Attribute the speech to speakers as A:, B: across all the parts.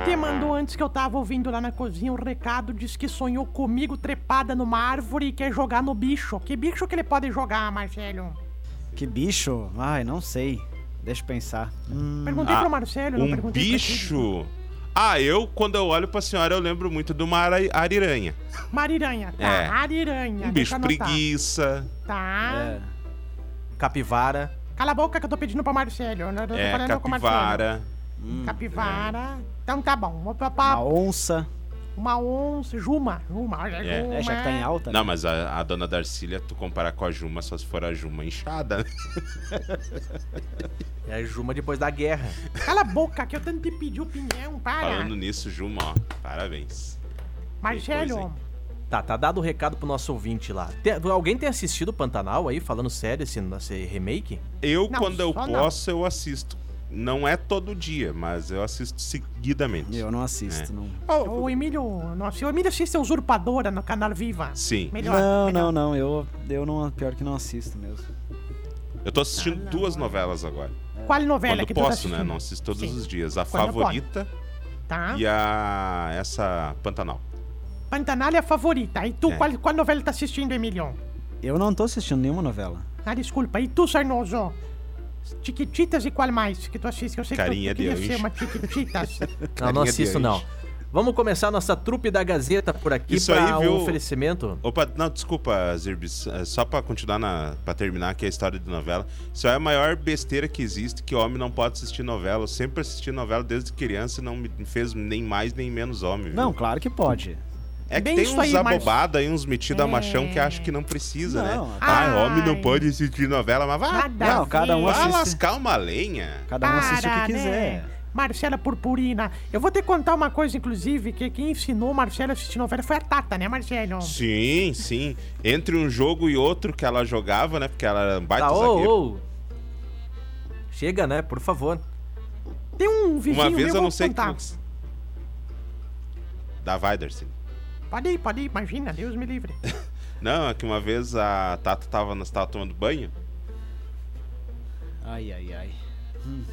A: Ouvinte mandou antes que eu tava ouvindo lá na cozinha um recado, disse que sonhou comigo trepada numa árvore e quer jogar no bicho. Que bicho que ele pode jogar, Marcelo?
B: Que bicho? Ai, não sei. Deixa eu pensar. Hum,
A: Perguntei
C: Ah,
A: pro Marcelo, não
C: Um
A: perguntei pra ti.
C: bicho? Ah, eu, quando eu olho pra senhora, eu lembro muito de uma ari- ariranha.
A: Mariranha, tá,
C: É.
A: ariranha.
C: Um bicho preguiça.
A: Tá.
B: é.
D: Capivara.
A: Cala a boca que eu tô pedindo pra Marcelo. Eu tô
C: É,
A: falando com o Marcelo.
C: Capivara.
A: Capivara. Então tá bom. Uma, uma,
B: Uma onça.
A: uma onça. Juma. Juma.
C: É.
A: Juma.
B: É, já que tá em alta. né?
C: Não, mas a, a dona Darcília, tu comparar com a Juma, só se for a Juma inchada. né?
D: É a Juma depois da guerra.
A: Cala a boca que eu tanto te pedi opinião. Para.
C: Falando nisso, Juma, ó, parabéns.
A: Marcelo.
D: Tá, tá dado o recado pro nosso ouvinte lá. Tem- alguém tem assistido Pantanal aí, falando sério, esse, esse remake?
C: Eu,
A: Não,
C: quando eu
A: só não.
C: posso, eu assisto. Não é todo dia, mas eu assisto seguidamente.
B: Eu não assisto, não.
C: Oh,
A: O Emílio. Nossa, o Emílio assiste a Usurpadora no canal Viva.
C: Sim.
A: Melhor.
B: Não,
A: melhor.
B: não, não. Eu, eu não. Pior que não assisto mesmo.
C: Eu tô assistindo
A: Ah,
C: duas novelas agora.
A: Qual novela
C: Quando
A: que tu tá
C: posso, né?
A: assistindo?
C: Não assisto todos
A: Sim.
C: os dias. A
A: Quando
C: favorita
A: Tá.
C: e a. essa Pantanal.
A: Pantanal é a favorita. E tu,
C: É.
A: qual, qual novela tá assistindo, Emílio?
B: Eu não tô assistindo nenhuma novela.
A: Ah, desculpa. E tu, Sarnoso? Chiquititas e qual mais que tu assiste? Eu sei
C: Carinha
A: que tu, tu
C: de
A: queria ser uma Chiquititas.
D: Não, não assisto não. Vamos começar a nossa trupe da Gazeta por aqui
C: Isso aí, viu?
D: um oferecimento.
C: Opa, não, desculpa, Zirbis. é, Só pra continuar na. pra terminar aqui a história de novela. Isso é a maior besteira que existe, que homem não pode assistir novela. Eu sempre assisti novela desde criança e não me fez nem mais nem menos homem. viu?
B: Não, claro que pode.
C: É que
A: bem
C: tem
A: isso
C: uns
A: Márcio.
C: abobados aí, uns metidos a
A: É.
C: machão que acham que não precisa,
B: Não,
C: né?
A: ai.
C: Ah, homem não pode assistir novela, mas vai,
A: Nada
B: Não,
A: a
B: cada um
A: ver.
C: vai
B: assiste.
C: lascar uma lenha.
B: Cada um assiste o
A: Para,
B: que quiser.
A: né? Marcela Purpurina. Eu vou te contar uma coisa, inclusive, que quem ensinou o Marcelo a assistir novela foi a Tata, né, Marcelo?
C: Sim, sim. Entre um jogo e outro que ela jogava, né? Porque ela era um baita
D: Tá,
C: zagueiro.
D: ô, ô. Chega, né? Por favor.
A: Tem um vizinho
C: Uma vez
A: meu,
C: eu
A: vou
C: não sei que.
A: contar.
C: Da Weidersen.
A: Pode ir, pode ir, imagina, Deus me livre.
C: Não, é que uma vez a Tata tava, nós tava tomando banho.
B: Ai, ai, ai. Hum.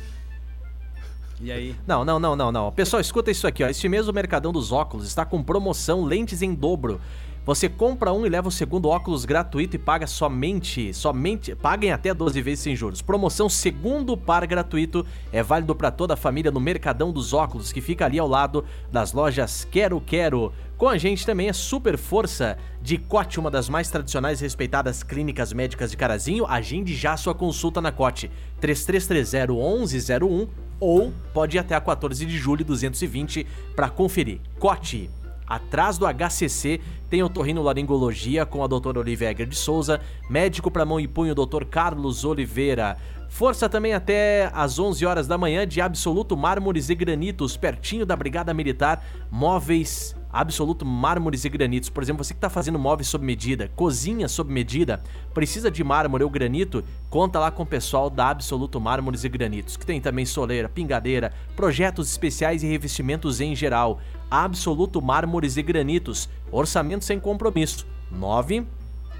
B: E aí?
D: Não, não, não, não, não. Pessoal, escuta isso aqui, ó. Este mês o Mercadão dos Óculos está com promoção lentes em dobro. Você compra um e leva o segundo óculos gratuito e paga somente, somente, paguem até 12 vezes sem juros. Promoção segundo par gratuito é válido para toda a família no Mercadão dos Óculos, que fica ali ao lado das lojas Quero Quero. Com a gente também é Super Força de Cote, uma das mais tradicionais e respeitadas clínicas médicas de Carazinho. Agende já sua consulta na Cote 3330 1101 ou pode ir até a 14 de julho 220 para conferir. Cote. Atrás do HCC tem otorrinolaringologia com a doutora Olivia Egger de Souza, médico para mão e punho, doutor Carlos Oliveira. Força também até às 11 horas da manhã de Absoluto Mármores e Granitos, pertinho da Brigada Militar, móveis Absoluto Mármores e Granitos. Por exemplo, você que está fazendo móveis sob medida, cozinha sob medida, precisa de mármore ou granito, conta lá com o pessoal da Absoluto Mármores e Granitos, que tem também soleira, pingadeira, projetos especiais e revestimentos em geral. Absoluto Mármores e Granitos, orçamento sem compromisso. 9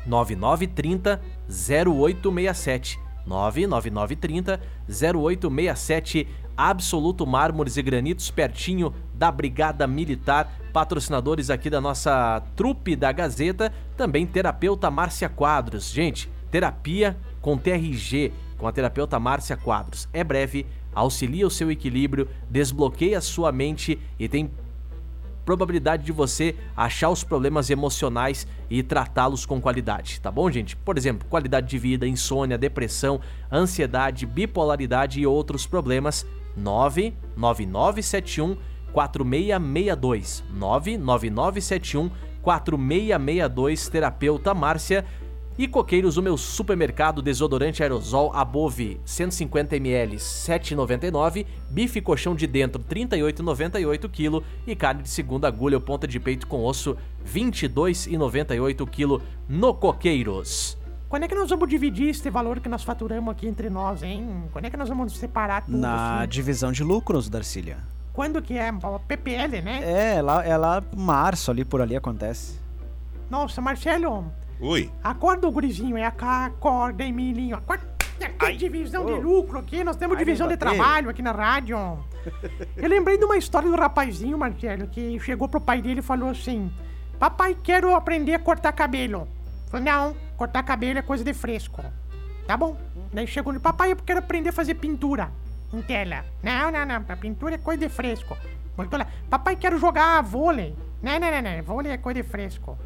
D: 9930 0867. 99930 0867. Absoluto Mármores e Granitos, pertinho da Brigada Militar. Patrocinadores aqui da nossa trupe da Gazeta. Também terapeuta Márcia Quadros. Gente, terapia com TRG, com a terapeuta Márcia Quadros. É breve, auxilia o seu equilíbrio, desbloqueia a sua mente e tem probabilidade de você achar os problemas emocionais e tratá-los com qualidade, tá bom, gente? Por exemplo, qualidade de vida, insônia, depressão, ansiedade, bipolaridade e outros problemas. 99971 4662 99971 4662 terapeuta Márcia E Coqueiros, o meu supermercado desodorante aerosol Above 150ml 7,99, bife colchão de dentro 38,98 kg e carne de segunda agulha ou ponta de peito com osso 22,98 kg no Coqueiros.
A: Quando é que nós vamos dividir esse valor que nós faturamos aqui entre nós, hein? Quando é que nós vamos separar tudo
B: Na
A: assim?
B: divisão de lucros, Darcília.
A: Quando que é? PPL, né?
B: É, lá, é lá março ali por ali acontece.
A: Nossa, Marcelo,
C: Oi.
A: acorda gurizinho, é cá, acorda, Emilinho, acorda. Tem divisão de lucro aqui, nós temos
B: Ai,
A: divisão de trabalho aqui na rádio. Eu lembrei de uma história do rapazinho, Marcelo, que chegou pro pai dele e falou assim: Papai, quero aprender a cortar cabelo. Falei, não, cortar cabelo é coisa de fresco. Tá bom. Daí chegou no papai, eu quero aprender a fazer pintura em tela. Não, não, não, a pintura é coisa de fresco. Voltou lá, papai, quero jogar vôlei. Não, não, não, não, vôlei é coisa de fresco.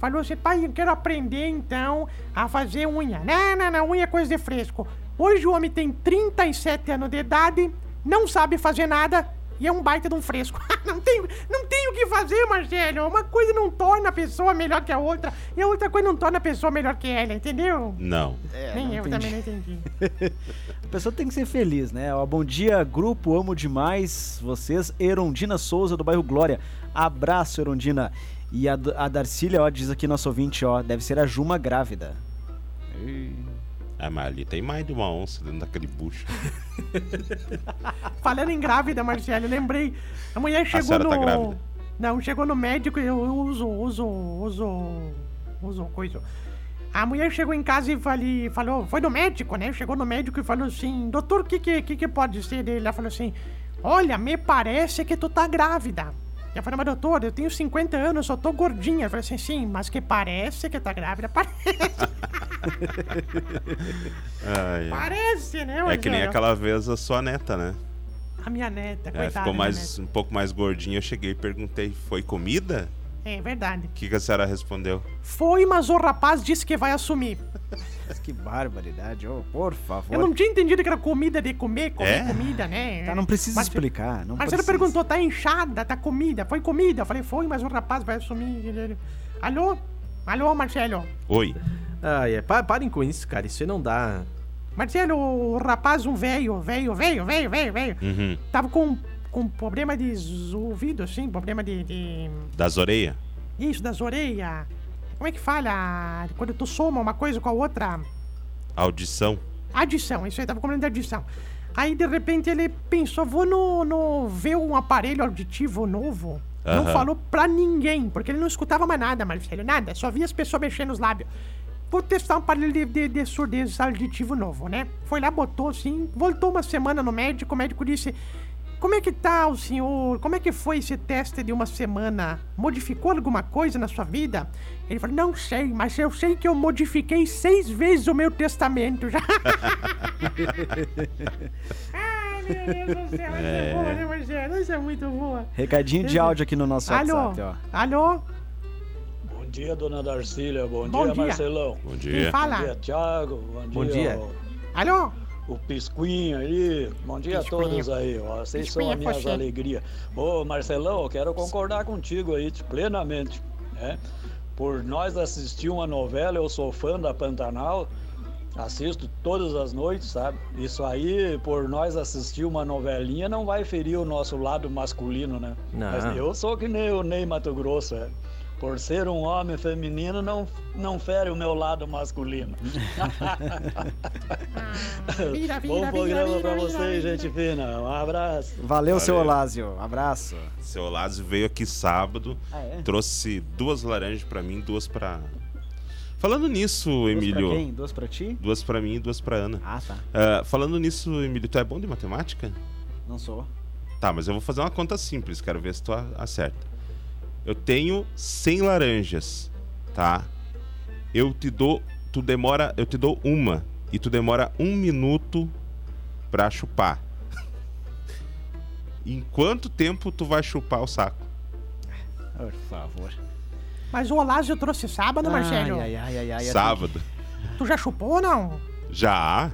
A: Falou assim, pai, eu quero aprender então a fazer unha. Não, não, não, unha é coisa de fresco. Hoje o homem tem 37 anos de idade, não sabe fazer nada e é um baita de um fresco. não, tem, não tem o que fazer, Marcelo. Uma coisa não torna a pessoa melhor que a outra e a outra coisa não torna a pessoa melhor que ela, entendeu?
C: Não.
B: É,
A: Nem
B: não
A: eu
B: entendi.
A: também não entendi.
B: A pessoa tem que ser feliz, né? Ó, bom dia, grupo, amo demais vocês. Erondina Souza, do bairro Glória. Abraço, Erondina. E a, a Darcília, ó, diz aqui nosso ouvinte, ó, deve ser a Juma grávida.
C: Ah, mas ali tem mais de uma onça dentro daquele bucho.
A: Falando em grávida, Marcelo, eu lembrei. A mulher chegou
C: senhora
A: no.
C: tá grávida?
A: Não, chegou no médico e eu uso, uso, uso. Uso coisa. A mulher chegou em casa e falei, falou, foi no médico, né? Chegou no médico e falou assim, doutor, o que, que, que, que pode ser dele? Ela falou assim, olha, me parece que tu tá grávida. Eu falei, mas doutor, eu tenho 50 anos, só tô gordinha. Eu falei assim, sim, mas que parece que tá grávida. Parece,
C: Ai,
A: parece né,
C: É que nem
A: Marcelo?
C: aquela vez a sua neta, né?
A: A minha neta, coitada.
C: É, ficou mais, um pouco mais gordinha. Eu cheguei e perguntei: foi comida?
A: É verdade.
C: O que, que a senhora respondeu?
A: Foi, mas o rapaz disse que vai assumir.
B: Que barbaridade, ô, por favor.
A: Eu não tinha entendido que era comida de comer, comer
C: É?
A: comida, né?
B: Tá, não precisa
A: Mas-
B: explicar, não
A: Mas
B: precisa.
A: perguntou, tá inchada, tá comida? Foi comida? Eu falei, foi, mas o rapaz vai assumir. Ele- Alô? Alô, Marcelo?
C: Oi.
D: Ai, é, pa- parem com isso, cara. Isso aí não dá.
A: Marcelo, o rapaz, um velho, velho, velho, velho, velho, velho,
C: Uhum.
A: tava com, com problema de ouvido, assim, problema de, de...
C: Das orelhas?
A: Isso, das orelhas. Como é que fala quando tu soma uma coisa com a outra?
C: Audição?
A: Adição, isso aí, tava com problema de adição. Aí, de repente, ele pensou, vou no, no ver um aparelho auditivo novo. Não
C: Aham.
A: falou pra ninguém, porque ele não escutava mais nada, Marcelo, nada. Só via as pessoas mexendo os lábios. Vou testar um aparelho de, de, de surdez auditivo novo, né? Foi lá, botou assim, voltou uma semana no médico, o médico disse... Como é que tá o senhor? Como é que foi esse teste de uma semana? Modificou alguma coisa na sua vida? Ele falou, não sei, mas eu sei que eu modifiquei seis vezes o meu testamento já. Ai, meu Deus do céu, essa é boa, né, Marcelo? Essa é muito boa.
B: Recadinho de áudio aqui no nosso
A: Alô?
B: WhatsApp, ó.
A: Alô?
E: Bom dia, dona Darcília. Bom,
A: Bom
E: dia,
A: dia.
E: Marcelão.
C: Bom
A: Quem
C: dia.
E: Bom
A: fala?
E: dia, Thiago. Bom,
D: Bom
E: dia,
D: dia.
E: O,
A: Alô?
E: O Pisquinho aí. Bom dia
A: Pisquinho.
E: a todos aí. Ó. Vocês
A: Pisquinho
E: são
A: é
E: as minhas
A: você.
E: alegrias. Ô, Marcelão, eu quero concordar contigo aí plenamente. Né? Por nós assistir uma novela, eu sou fã da Pantanal. Assisto todas as noites, sabe? Isso aí, por nós assistir uma novelinha, não vai ferir o nosso lado masculino, né?
D: Não.
E: Mas eu sou que nem o Ney Mato Grosso, é. Por ser um homem feminino, não, não fere o meu lado masculino.
A: Vira, vira,
E: Bom programa
A: vira,
E: vocês,
A: vira.
E: gente fina. Um abraço.
B: Valeu, seu
C: Valeu.
B: Olásio. Abraço.
C: Seu Lázio veio aqui sábado,
B: Ah, é?
C: trouxe duas laranjas pra mim, duas pra. Falando nisso,
B: Duas
C: Emílio.
B: pra quem? Duas pra ti?
C: Duas pra mim e duas pra Ana.
B: Ah, tá.
C: Ah, falando nisso, Emílio, tu é bom de matemática?
B: Não sou.
C: Tá, mas eu vou fazer uma conta simples, quero ver se tu acerta. Eu tenho 100 laranjas, tá? Eu te dou, tu demora, eu te dou uma e tu demora um minuto pra chupar. em quanto tempo tu vai chupar o saco?
B: Por favor.
A: Mas o Olásio trouxe sábado, Marcelo.
B: Ai, ai, ai, ai, ai. eu
C: Sábado.
A: Tu já chupou ou não?
C: Já?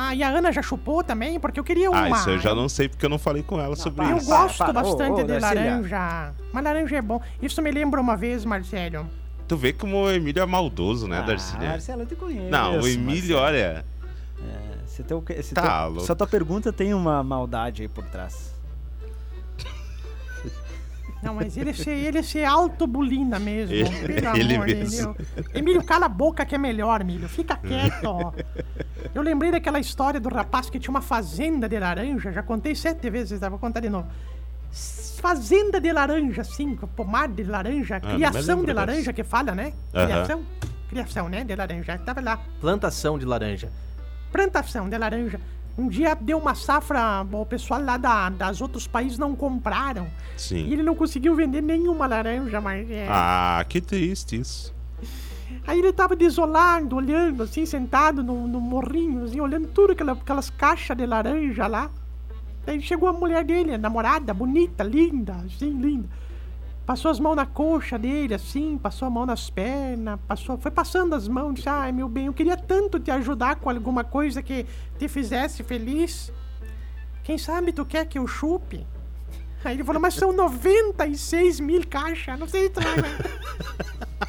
A: Ah, e a Ana já chupou também? Porque eu queria uma.
C: Ah, isso eu já não sei porque eu não falei com ela sobre
B: para,
A: Eu
C: isso.
B: para,
A: gosto
B: para.
A: bastante
B: Ô, ô,
A: de laranja. Mas laranja é bom. Isso me lembra uma vez, Marcelo.
C: Tu vê como o Emílio é maldoso, né,
B: Ah,
C: Darcília?
B: Marcelo, eu te conheço.
C: Não, o Emílio,
B: Marcelo.
C: olha.
B: É, se teu, se
C: Tá
B: teu-
C: louco.
B: se a tua pergunta tem uma maldade aí por trás.
A: Não, mas ele se, ele se autobulina mesmo.
C: Ele-
A: pelo
C: ele
A: amor
C: mesmo.
A: Deus. Emílio, cala a boca que é melhor, Emílio. Fica quieto. Eu lembrei daquela história do rapaz que tinha uma fazenda de laranja. Já contei sete vezes, tá? vou contar de novo. Fazenda de laranja, sim, pomar de laranja,
C: me
A: criação de laranja
C: dessa.
A: que fala, né? Criação. Criação, né? De laranja. Tava lá.
D: Plantação de laranja.
A: plantação de laranja. Um dia deu uma safra, o pessoal lá da, das outros países não compraram. E
C: Sim.
A: ele não conseguiu vender nenhuma laranja, mas é.
C: Ah, que triste isso.
A: Aí ele tava desolado, olhando, assim, sentado no, no morrinho, assim, olhando tudo aquela, aquelas caixas de laranja lá. Daí chegou a mulher dele, a namorada, bonita, linda, assim, linda. Passou as mãos na coxa dele, assim, passou a mão nas pernas, passou, foi passando as mãos, disse, ai meu bem, eu queria tanto te ajudar com alguma coisa que te fizesse feliz. Quem sabe tu quer que eu chupe? Aí ele falou, mas são 96 mil caixas, não sei se tu vai.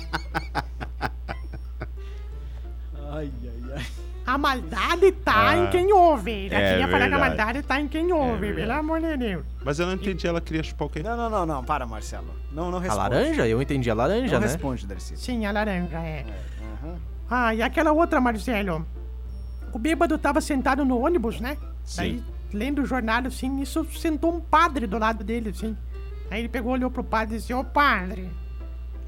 A: A maldade tá
C: Ah,
A: em quem ouve. Já
C: é
A: queria falar que a maldade tá em quem ouve,
C: verdade.
A: pelo amor de Deus.
C: Mas eu não entendi, ela queria chupar o quê?
B: Não, não, não, não, para, Marcelo. Não, não
D: A
B: responde.
D: laranja? Eu entendi a laranja,
B: Não
D: né?
B: responde, Darcy.
A: Sim, a laranja, é.
B: Aham.
A: Ah, e aquela outra, Marcelo. O bêbado tava sentado no ônibus, né?
C: Sim.
A: Daí, lendo o jornal, assim, nisso sentou um padre do lado dele, assim. Aí ele pegou, olhou pro padre e disse, ô padre,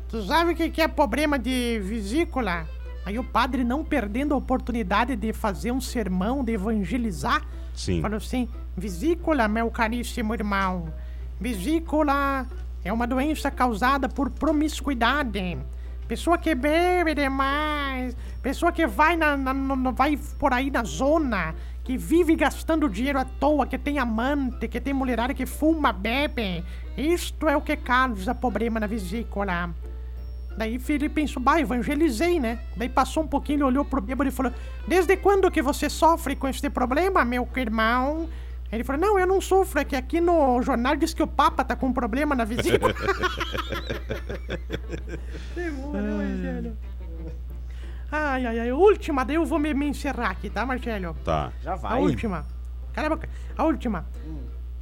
A: tu sabe o que que é problema de vesícula? Aí o padre, não perdendo a oportunidade de fazer um sermão, de evangelizar,
C: Sim.
A: Falou assim: vesícula, meu caríssimo irmão. Vesícula é uma doença causada por promiscuidade. Pessoa que bebe demais, pessoa que vai, na, na- no- vai por aí na zona, que vive gastando dinheiro à toa, que tem amante, que tem mulherada que fuma, bebe. Isto é o que causa problema na vesícula. Daí ele pensou, bah, evangelizei, né? Daí passou um pouquinho, ele olhou pro bêbado e falou: Desde quando que você sofre com este problema, meu irmão? Ele falou: Não, eu não sofro, é que aqui no jornal diz que o Papa tá com um problema na vesícula. Demora, Marcelo. Ai, ai, ai. Última, daí eu vou me, me encerrar aqui, tá, Marcelo?
C: Tá.
B: Já
A: A
B: vai.
A: última. Cala a boca. A última.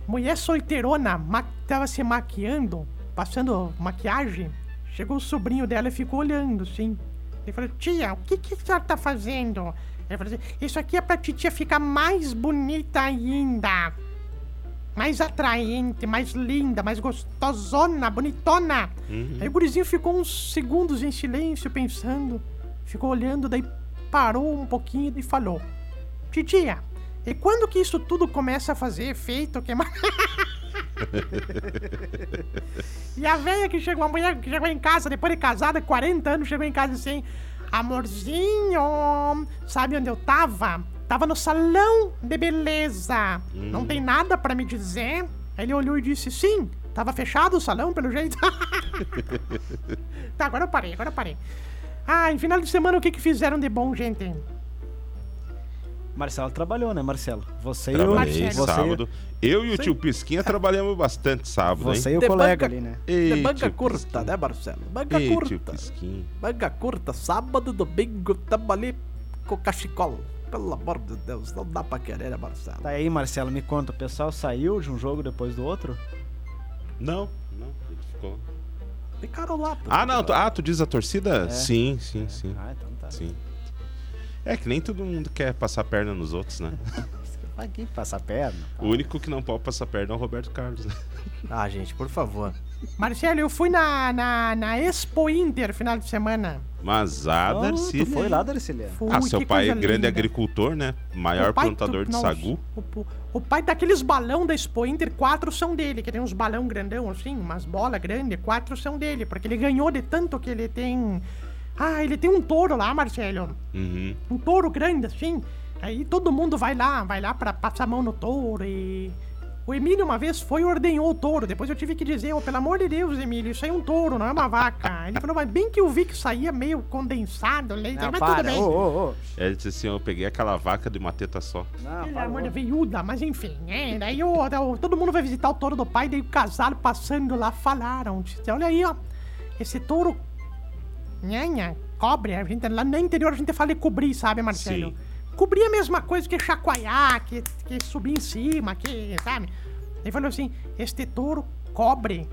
A: Mulher solteirona ma tava se maquiando, passando maquiagem. Chegou o sobrinho dela e ficou olhando, assim. Ele falou, tia, o que, que a senhora tá fazendo? Ele falou assim, isso aqui é pra titia ficar mais bonita ainda. Mais atraente, mais linda, mais gostosona, bonitona. Aí o gurizinho ficou uns segundos em silêncio, pensando. Ficou olhando, daí parou um pouquinho e falou: Titia, e quando que isso tudo começa a fazer efeito? Que... e a velha que chegou, a mulher que chegou em casa, depois de casada, 40 anos, chegou em casa assim: Amorzinho, sabe onde eu tava? Tava no salão de beleza. Não tem nada pra me dizer? Aí ele olhou e disse: Sim, tava fechado o salão, pelo jeito. tá, agora eu parei, agora eu parei. Ah, em final de semana o que que fizeram de bom, gente?
B: Marcelo trabalhou, né, Marcelo? Você e o,
C: Trabalhei
A: Marcelo.
B: você,
C: sábado. Eu e o tio Pisquinha trabalhamos bastante sábado,
B: você
C: hein?
B: e o
D: De
B: colega
D: banca-
B: ali, né?
C: Ei,
D: De
C: tio
D: curta,
C: Pisquinha.
D: né, Marcelo? Manga
C: Ei, tio
D: curta.
C: Pisquinha.
D: Manga curta, sábado, domingo, tamo ali com o cachecol. Pelo amor de Deus, não dá pra querer, né, Marcelo?
B: Tá aí, Marcelo, me conta, o pessoal saiu de um jogo depois do outro?
C: Não, não, ele ficou.
D: Ficaram lá. pô.
C: Ah, não, tu, ah, tu diz a torcida?
B: É.
C: Sim, sim, sim.
B: Ah, então tá.
C: Sim. É que nem todo mundo quer passar perna nos outros, né?
B: Vai aqui passar perna.
C: O único que não pode passar perna é o Roberto Carlos. né?
D: Ah, gente, por favor.
A: Marcelo, eu fui na, na, na Expo Inter final de semana.
C: Mas a
B: Oh,
C: Darcy.
B: tu foi lá, Darcília?
A: Fui,
C: Ah, seu pai é grande
A: linda.
C: agricultor, né? Maior
A: O pai
C: plantador
A: do-
C: de
A: nossa,
C: sagu.
A: O, o- o pai daqueles balão da Expo Inter, quatro são dele, que tem uns balão grandão assim, umas bolas grandes, quatro são dele, porque ele ganhou de tanto que ele tem. Ah, ele tem um touro lá, Marcelo.
C: Uhum.
A: Um touro grande assim. Aí todo mundo vai lá, vai lá pra passar a mão no touro e. O Emílio uma vez foi e ordenhou o touro. Depois eu tive que dizer, oh, pelo amor de Deus, Emílio, isso aí é um touro, não é uma vaca. Ele falou, mas bem que eu vi que saía meio condensado leite,
B: Não,
A: mas
B: para.
A: tudo bem.
B: Ô, ô, ô.
C: Ele disse assim: eu peguei aquela vaca de uma teta só.
B: Não,
A: Pelo amor de veiuda, mas enfim, né? Daí o, o- todo mundo vai visitar o touro do pai, daí o casal passando lá falaram. disse, Olha aí, ó. Esse touro Nhanha, cobre. A gente, lá no interior a gente fala de cobrir, sabe, Marcelo?
C: Sim.
A: Cobrir é a mesma coisa que chacoalhar, que, que subir em cima, que, sabe? Ele falou assim, este touro cobre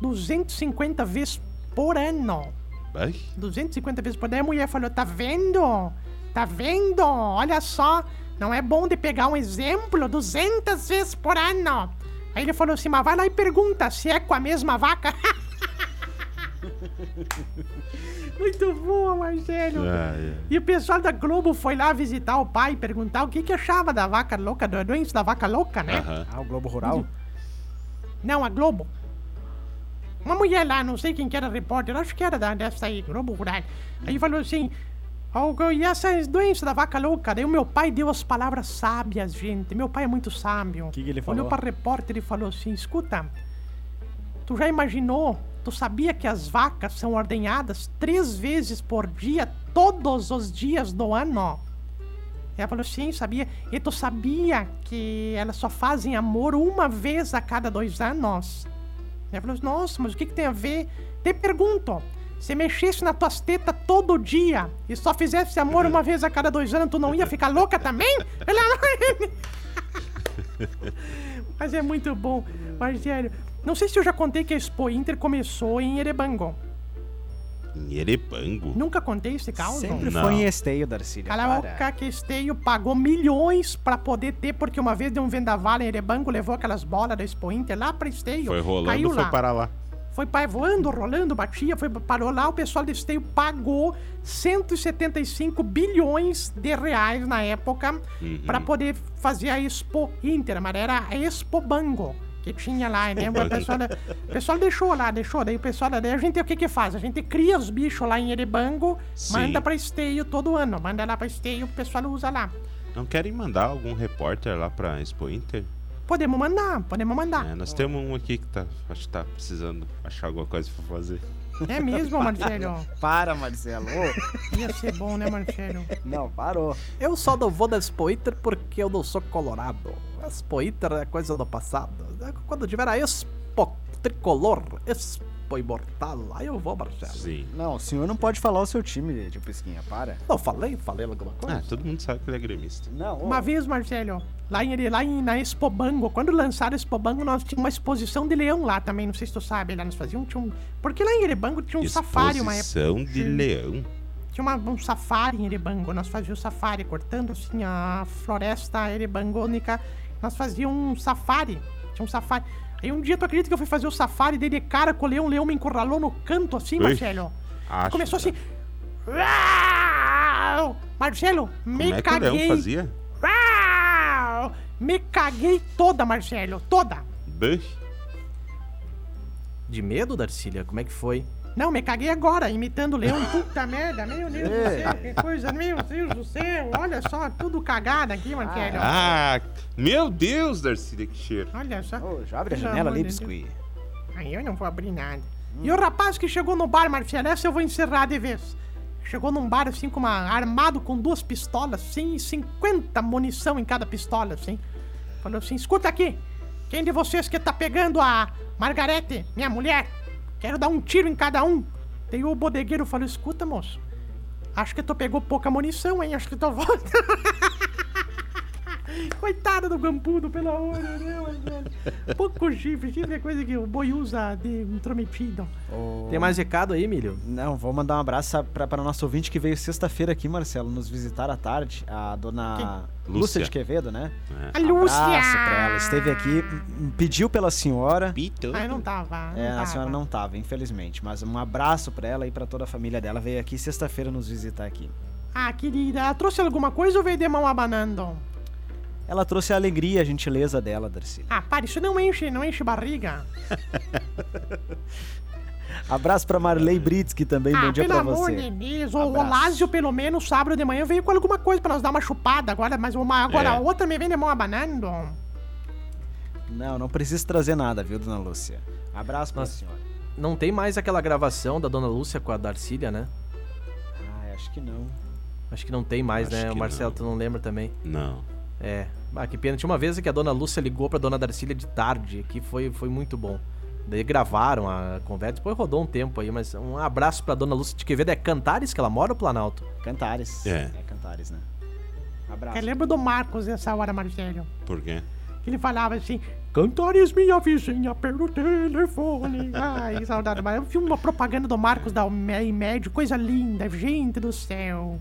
A: 250 vezes por ano.
C: Ai,
A: 250 vezes por ano. Aí a mulher falou, tá vendo? Tá vendo? Olha só, não é bom de pegar um exemplo 200 vezes por ano. Aí ele falou assim, mas vai lá e pergunta se é com a mesma vaca. Muito boa, Marcelo.
C: ai, ai.
A: E o pessoal da Globo foi lá visitar o pai, perguntar o que, que achava da vaca louca, da doença da vaca louca, né?
C: Aham.
B: Ah, o Globo Rural?
A: Não, a Globo. Uma mulher lá, não sei quem que era repórter, acho que era da, dessa aí, Globo Rural. Aí falou assim, "Ó, e essas doenças da vaca louca? Daí o meu pai deu as palavras sábias, gente. Meu pai é muito sábio. O
B: que que ele
A: Olhou
B: falou?
A: pra repórter e falou assim, escuta, tu já imaginou, tu sabia que as vacas são ordenhadas três vezes por dia, todos os dias do ano? Ela falou, sim, sabia. E tu sabia que elas só fazem amor uma vez a cada dois anos? Ela falou, nossa, mas o que, que tem a ver? Te pergunto, se mexesse nas tuas tetas todo dia e só fizesse amor uma vez a cada dois anos, tu não ia ficar louca também? Mas é muito bom, Marcelo. Não sei se eu já contei que a Expo Inter começou em Erebango.
C: Em Erebango.
A: Nunca contei esse caos?
B: Sempre
C: Não.
B: foi em esteio, Darcília.
A: Cala a
B: para.
A: boca que Esteio pagou milhões pra poder ter, porque uma vez deu um vendaval em Erebango, levou aquelas bolas da Expo Inter lá pra Esteio.
C: Foi rolando,
A: caiu
C: foi
A: lá.
C: parar lá.
A: Foi voando, rolando, batia, foi, parou lá, o pessoal de Esteio pagou 175 bilhões de reais na época
C: Uhum.
A: pra poder fazer a Expo Inter, mas era a Expo Bango. Que tinha lá, lembra? O pessoal, o pessoal deixou lá, deixou. Daí o pessoal, daí a gente o que que faz? A gente cria os bichos lá em Erebango,
C: Sim.
A: manda pra Esteio todo ano. Manda lá pra Esteio, o pessoal usa lá.
C: Não querem mandar algum repórter lá pra Expo Inter?
A: Podemos mandar, podemos mandar.
C: É, nós temos um aqui que tá, acho que tá precisando achar alguma coisa pra fazer.
A: É, mesmo, Marcelo?
B: Para, Marcelo.
A: Ia ser bom, né, Marcelo?
B: não, parou.
D: Eu só não vou da Expo Inter porque eu não sou colorado. A Expo Inter é coisa do passado. Quando tiver a Expo Tricolor, Expo Imortal, aí eu vou, Marcelo.
C: Sim.
B: Não, o senhor não pode falar o seu time, tio Pisquinha, para.
D: Não falei? Falei alguma coisa?
C: Ah, todo mundo sabe que ele é gremista.
B: Não, ô.
A: Uma vez, Marcelo, lá, em, lá em, na Expo Bango, quando lançaram a Expo Bango, nós tínhamos uma exposição de leão lá também, não sei se tu sabe, lá nós fazíamos, tinha um... Porque lá em Erebango tinha um safari uma época.
C: Exposição de leão.
A: Tinha uma- um safari em Erebango, nós fazíamos safari, cortando assim a floresta erebangônica, nós fazíamos um safari, tinha um safari. Aí um dia tu acredita que eu fui fazer o safari, dei de cara com o leão, o leão me encurralou no canto assim, Marcelo. Começou assim... Uau! Marcelo, me
C: Como é que o
A: caguei.
C: leão fazia?
A: Me caguei toda, Marcelo, toda.
C: Bush.
D: De medo, Darcília? Como é que foi?
A: Não, me caguei agora, imitando o leão. Puta merda, meu Deus do céu, que coisa, meu Deus do céu. Olha só, tudo cagado aqui, Marcelo.
C: Ah, meu Deus, Darcília, que cheiro.
A: Olha só.
B: Ô, já abre a janela ali,
A: de
B: biscuit.
A: Aí eu não vou abrir nada. E o rapaz que chegou no bar, Marcelo, essa eu vou encerrar de vez. Chegou num bar assim, com uma, armado com duas pistolas, assim, e 50 munição em cada pistola, assim. Falou assim: escuta aqui, quem de vocês que tá pegando a Margarete, minha mulher? Quero dar um tiro em cada um. Daí o bodegueiro falou: escuta, moço, acho que tu pegou pouca munição, hein? Acho que tu volta. Coitado do gambudo, pelo amor de Deus, velho. Pouco chifre, chifre é coisa que o boi usa de intrometido.
D: Tem mais recado aí, Milho?
B: Não, vou mandar um abraço pra, para o nosso ouvinte que veio sexta-feira aqui, Marcelo, nos visitar à tarde. A dona Lúcia,
C: Lúcia.
B: de Quevedo, né?
C: É.
A: A Lúcia!
B: Abraço pra ela. Esteve aqui, pediu pela senhora.
C: Pito.
A: Ah, não tava. não
B: É, a
A: tava.
B: senhora não tava, infelizmente. Mas um abraço pra ela e pra toda a família dela. Veio aqui sexta-feira nos visitar aqui.
A: Ah, querida, trouxe alguma coisa ou veio de mão abanando?
B: Ela trouxe a alegria e a gentileza dela, Darcy.
A: Ah, para, isso não enche, não enche barriga.
B: Abraço pra Marley Britsky também,
A: ah,
B: bom dia
A: pelo
B: pra
A: amor
B: você.
A: de Deus, o. Lázio, pelo menos, sábado de manhã, veio com alguma coisa pra nós dar uma chupada agora, mas uma, agora
C: É.
A: a outra me vem de mão abanando.
B: Não, não precisa trazer nada, viu, dona Lúcia? Abraço pra
D: Nossa.
B: senhora.
D: Não tem mais aquela gravação da Dona Lúcia com a Darcília, né?
B: Ah, acho que não.
D: Acho que não tem mais,
C: Acho
D: né?
C: que
D: O Marcelo,
C: não.
D: tu não lembra também?
C: Não.
D: É. Ah, que pena. Tinha uma vez que a Dona Lúcia ligou pra Dona Darcília de tarde, que foi, foi muito bom. Daí gravaram a conversa, depois rodou um tempo aí, mas um abraço pra dona Lúcia de Quevedo. É Cantares que ela mora ou Planalto?
B: Cantares.
C: É.
B: Cantares, né? Abraço.
A: Eu lembro do Marcos nessa hora, Marcelo.
C: Por quê?
A: Que ele falava assim: Cantares, minha vizinha, pelo telefone. Ai, saudade. Mas eu vi uma propaganda do Marcos da Médio, coisa linda, gente do céu.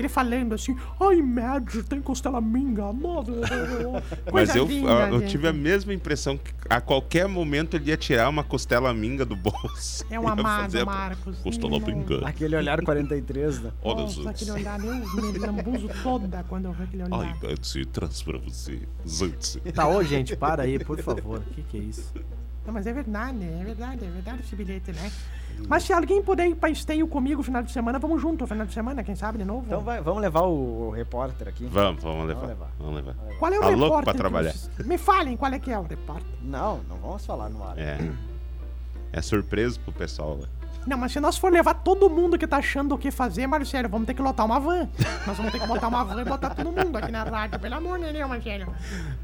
A: Ele falando assim: Ai, médio, tem costela minga.
C: Mas eu,
A: linda,
C: eu
A: gente.
C: tive a mesma impressão que a qualquer momento ele ia tirar uma costela minga do bolso.
A: É um amado, Marcos.
C: Costela minga.
B: Aquele olhar 43, né?
C: Olha
A: Nossa, aquele olhar, eu me lambuzo toda quando eu vejo aquele olhar.
C: Ai, Nancy, traz pra você. Zantse.
D: Tá, ô gente, para aí, por favor. O que, que é isso?
A: Não, mas é verdade, é verdade, é verdade esse bilhete, né? Mas se alguém puder ir pra esteio comigo no final de semana, vamos junto no final de semana, quem sabe, de novo?
B: Então vai, vamos levar o, o repórter aqui.
C: Vamos, vamos levar.
B: levar.
C: Vamos levar.
A: Qual é o
C: Tá louco
A: repórter?
C: pra
A: que
C: trabalhar.
A: Me falem qual é que é o repórter.
B: Não, não vamos falar no ar.
C: É. É surpresa pro pessoal lá.
A: Não, mas se nós for levar todo mundo que tá achando o que fazer, Marcelo, vamos ter que lotar uma van. Nós vamos ter que botar uma van e botar todo mundo aqui na rádio, pelo amor de Deus, Marcelo.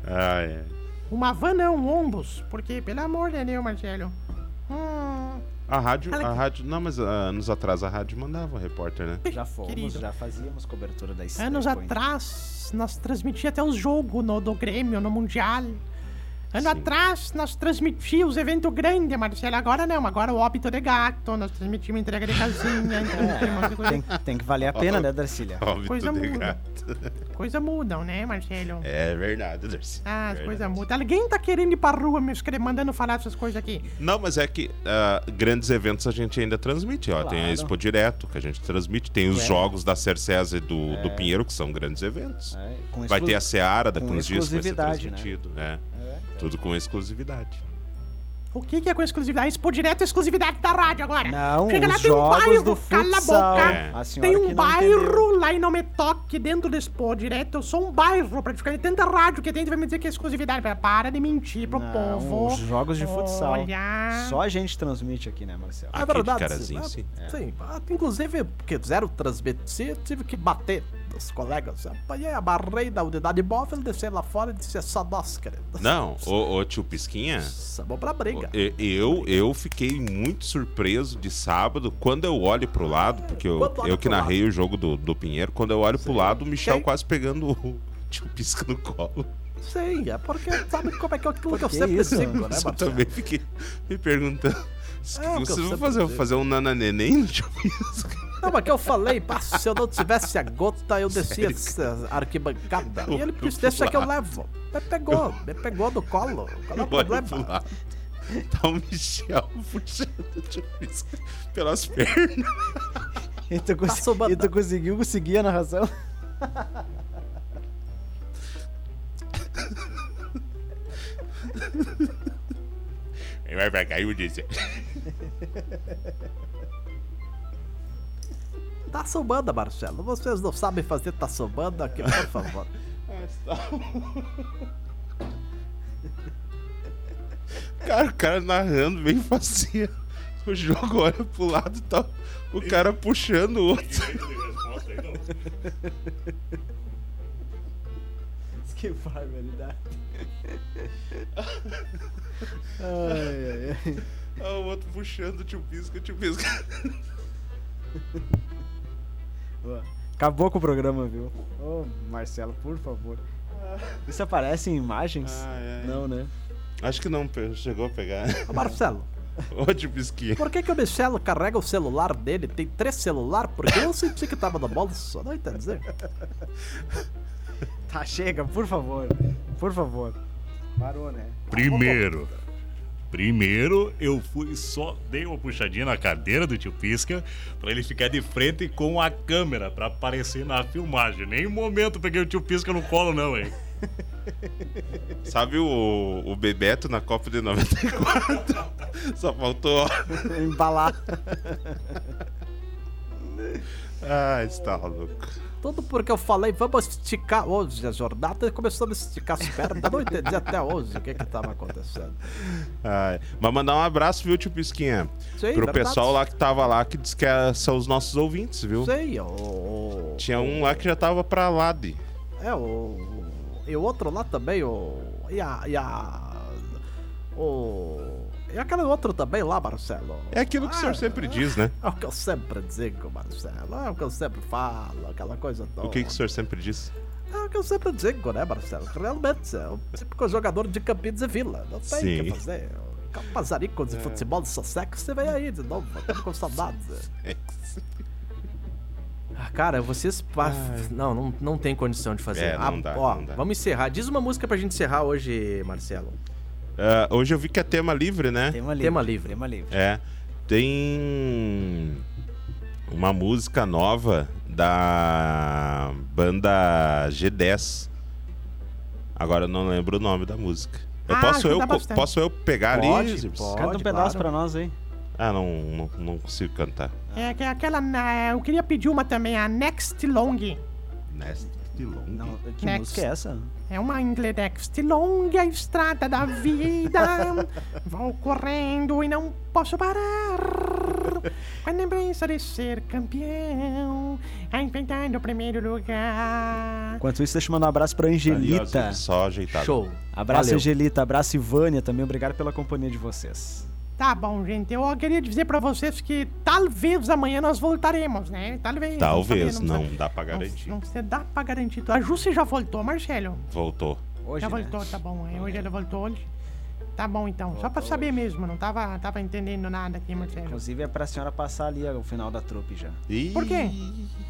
C: Ah, é.
A: Uma van não, um ônibus. Porque, pelo amor de Deus, Marcelo. Hum,
C: A rádio, a rádio. Não, mas ah, anos atrás a rádio mandava repórter, né?
B: Já fomos,
A: Querido.
B: já fazíamos cobertura da
A: anos atrás, nós transmitíamos até os jogos no, do Grêmio, no Mundial. Ano
C: Sim.
A: atrás, nós transmitíamos os eventos grandes, Marcelo. Agora não, agora o óbito de gato, nós transmitimos entrega de casinha,
B: Tem, tem que valer a pena, né, Darcília?
C: Óbvio,
A: Coisa
C: de
A: muda.
C: gato.
A: coisa mudam, né, Marcelo?
C: É verdade, Darcy.
A: Ah, as
C: Verdade.
A: coisas mudam. Alguém tá querendo ir pra rua me escrever, mandando falar essas coisas aqui.
C: Não, mas é que ah, grandes eventos a gente ainda transmite. Ó. Tem a
B: Claro.
C: Expo Direto, que a gente transmite. Tem os
B: É.
C: jogos da Cercesa e do, do Pinheiro, que são grandes eventos.
B: É, com
C: Vai ter a Seara daqui uns dias que vai ser
B: né?
C: transmitido. É.
B: É.
C: Tudo com exclusividade.
A: O que, que é com exclusividade? Expo direto é exclusividade da rádio agora.
B: Não,
A: Chega lá, tem um
B: jogos
A: bairro,
B: do
A: cala a
B: futsal.
A: boca.
C: É.
B: A
A: Tem um bairro
B: entendeu.
A: lá em Não Me Toque, dentro do Expo Direto. Eu sou um bairro, pra ficar de tanta rádio que tem, vai me dizer que é exclusividade. Para de mentir pro
B: Não,
A: povo.
B: os jogos de futsal.
A: Olha.
B: Só a gente transmite aqui, né, Marcelo?
C: Aqui
D: é
C: de
D: verdade.
C: Carazinho,
D: sim.
C: sim.
D: Ah, sim. Ah, Inclusive, porque zero transmitir, tive que bater dos colegas. Apanhei, abarrei da unidade móvel, desci lá fora e disse: é só nós, querido.
C: Não, ô, ô tio Pisquinha,
D: Vamos pra briga.
C: eu, eu fiquei muito surpreso de sábado quando eu olho pro lado, porque eu, eu que narrei o jogo do, do Pinheiro, quando eu olho pro lado, o Michel
D: Quem?
C: quase pegando o tio Pisca no colo.
D: Sim, é porque sabe como é que é aquilo que eu
B: que
D: sempre
B: isso?
D: digo, né,
C: Eu
D: Marcelo?
C: também fiquei me perguntando.
D: É, que eu
C: vocês vão
D: sempre
C: fazer,
D: digo.
C: fazer um nana neném no tio Pisca?
D: Não, mas que eu falei, pá, se eu não tivesse a gota, eu descia essa arquibancada. E ele disse, deixa que eu levo. Me pegou, me pegou do colo. Qual é o problema?
C: Tá o Michel puxando pelas pernas.
B: E tu, cons-
D: Passou banda.
B: e tu conseguiu seguir a narração?
C: Vai pra cá e eu disse.
D: Taça banda, Marcelo. Vocês não sabem fazer taça banda aqui, por favor.
C: Cara, o cara narrando bem facinho. O jogo olha pro lado e tá o cara puxando o outro.
B: Que barbaridade. ai, ai, ai.
C: Ah, o outro puxando o tio Pisca, o tio Pisca.
B: Acabou com o programa, viu? Ô, Marcelo, por favor. Isso aparece em imagens?
C: Ai, ai.
B: Não, né?
C: Acho que não chegou a pegar.
D: Ô, Marcelo,
C: Ô, tio Pisquinha.
D: por que, que o Michelo carrega o celular dele? Tem três celulares? Porque eu senti que tava no bolso. Não entendi.
B: Tá, chega, por favor. Por favor. Parou, né?
F: Primeiro, primeiro eu fui só dei uma puxadinha na cadeira do tio Pisca pra ele ficar de frente com a câmera pra aparecer na filmagem. Nem um momento peguei o tio Pisca no colo não, hein.
C: Sabe o, o Bebeto na Copa de 94? Só faltou. ó.
B: Embalar.
C: Ah, está louco.
D: Tudo porque eu falei, vamos esticar hoje a jornada começou a esticar as pernas. Não entendi até hoje o que que tava acontecendo.
C: Ai, Mas mandar um abraço, viu, tio Pisquinha?
D: Sim,
C: Pro
D: verdade.
C: pessoal lá que tava lá, que diz que é- são os nossos ouvintes, viu?
D: Sei, o...
C: Tinha um lá que já tava pra lá de.
D: É, o. E o outro lá também, o. E a. E a. O. E aquele outro também lá, Marcelo?
C: É aquilo que o senhor sempre diz, né?
D: É o que eu sempre digo, Marcelo. É o que eu sempre falo, aquela coisa toda.
C: O que, que o senhor sempre diz?
D: É o que eu sempre digo, né, Marcelo? Realmente, é o típico jogador de Campinas e Vila. Não tem o
C: Sim.
D: que fazer. O Capazarico de futebol de sucesso, você vem aí de novo. Estamos com saudades. Ah, Cara, vocês. pa- Não, não, não tem condição de fazer.
C: É, não
D: Ah,
C: dá,
D: ó,
C: não dá.
D: Vamos encerrar. Diz uma música pra gente encerrar hoje, Marcelo.
C: Ah, hoje eu vi que é tema livre, né?
B: Tema livre.
D: Tema livre.
B: Tema livre.
C: É. Tem uma música nova da banda G10. Agora eu não lembro o nome da música. Eu
A: Ah,
C: posso, eu,
A: bastante.
C: posso eu pegar
D: Pode,
C: ali?
D: Pode.
B: Canta um pedaço
D: claro.
B: pra nós aí.
C: Ah, não, não, não consigo cantar.
A: É é aquela. né, Eu queria pedir uma também, a Next Long.
C: Nest de long.
B: Não, que
A: Next.
B: música é essa?
A: É uma inglês Next Long, a estrada da vida. Vou correndo e não posso parar. Quando a pensa de ser campeão, a enfrentar o primeiro lugar.
B: Enquanto isso, deixa eu mandar um abraço pra Angelita.
C: Só ajeitado.
D: Show.
B: Abraço,
D: Valeu.
B: Angelita. Abraço, Ivânia também. Obrigado pela companhia de vocês.
A: Tá bom, gente. Eu queria dizer pra vocês que talvez amanhã nós voltaremos, né? Talvez.
C: Talvez, não
A: sabe.
C: dá pra
A: Não,
C: garantir.
A: não se dá pra garantir. A Jusce já voltou, Marcelo.
C: Voltou.
B: Hoje,
A: já
B: né?
A: voltou, tá bom. é, Hoje ela voltou hoje. Tá bom então. Só pra saber mesmo, não tava, tava entendendo nada aqui, Marcelo.
B: Inclusive é pra senhora passar ali ó, o final da trupe já.
C: Ih,
A: Por quê?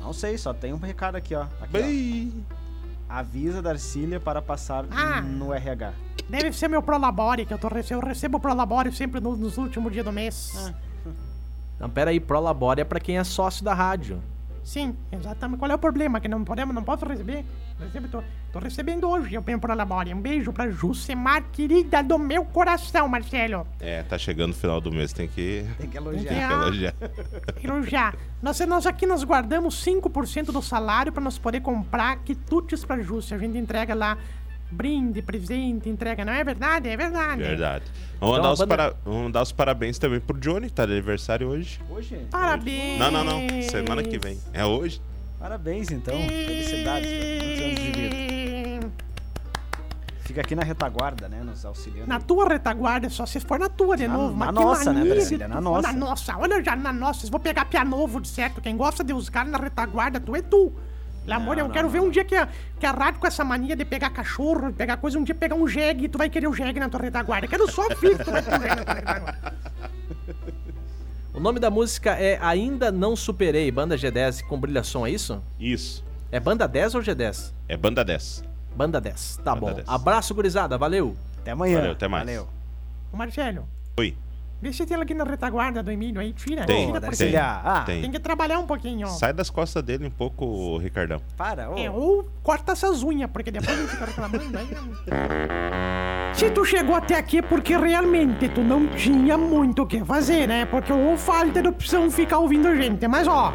B: Não sei, só tem um recado aqui, ó. Aqui,
C: bem.
B: ó. Avisa Darcília para passar
A: Ah.
B: no RH.
A: Deve ser meu Prolabore, que eu tô. Eu recebo o Prolabore sempre no- nos últimos dias do mês.
B: Ah.
D: Não, pera aí, Prolabore é pra quem é sócio da rádio.
A: Sim, exatamente. Qual é o problema? Que não podemos, não posso receber? Recebo, tô, tô recebendo hoje, eu tenho Prolabore. Um beijo pra Juscemar, querida do meu coração, Marcelo.
C: É, tá chegando o final do mês, tem que,
B: Tem que elogiar.
C: tem que elogiar.
A: elogiar. Nós, nós aqui nós guardamos 5% do salário para nós poder comprar quitutes pra Jússia. A gente entrega lá brinde, presente, entrega. Não é verdade? É verdade.
C: Verdade. Vamos,
D: Então,
C: dar os
D: banda-
C: para- vamos dar os parabéns também pro Johnny, tá de aniversário hoje.
B: Hoje?
A: Parabéns.
C: Não, não, não. Semana que vem. É hoje?
B: Parabéns, então. Felicidades. cara. Muitos anos de vida. Fica aqui na retaguarda, né? Nos auxiliando.
A: Na tua retaguarda, só se for na tua de
B: Na-
A: novo.
B: na
A: Mas que
B: nossa, né, Brasília? Na nossa.
A: Na nossa. Olha já na nossa. Vocês vão pegar pia novo, de certo. Quem gosta de caras na retaguarda, tu é tu. Pelo amor, eu
B: não,
A: quero
B: não,
A: ver um dia que a, que a rádio com essa mania de pegar cachorro, de pegar coisa, um dia pegar um jegue e tu vai querer o jegue na tua retaguarda. Eu quero só ver que tu vai um jegue na tua retaguarda.
D: O nome da música é Ainda Não Superei, banda G10 com brilhação, é isso?
C: Isso.
D: É banda 10 ou G10?
C: É banda 10.
D: Banda 10. Tá
C: Banda
D: bom.
C: 10.
D: Abraço, gurizada. Valeu.
B: Até amanhã.
C: Valeu, até mais.
B: Valeu.
A: Ô, Marcelo,
C: Oi.
A: Vê se tem ela aqui na retaguarda do Emílio aí. Tira,
C: Tem,
A: tira, porque
C: tem.
B: Ah,
A: tem
C: Tem.
A: que trabalhar um pouquinho, ó.
C: Sai das costas dele um pouco, Ricardão.
B: para. ô.
A: É, ou corta essas unhas, porque depois a gente fica reclamando aí. Se tu chegou até aqui é porque realmente tu não tinha muito o que fazer, né? Porque ou falta de opção ficar ouvindo a gente. Mas ó,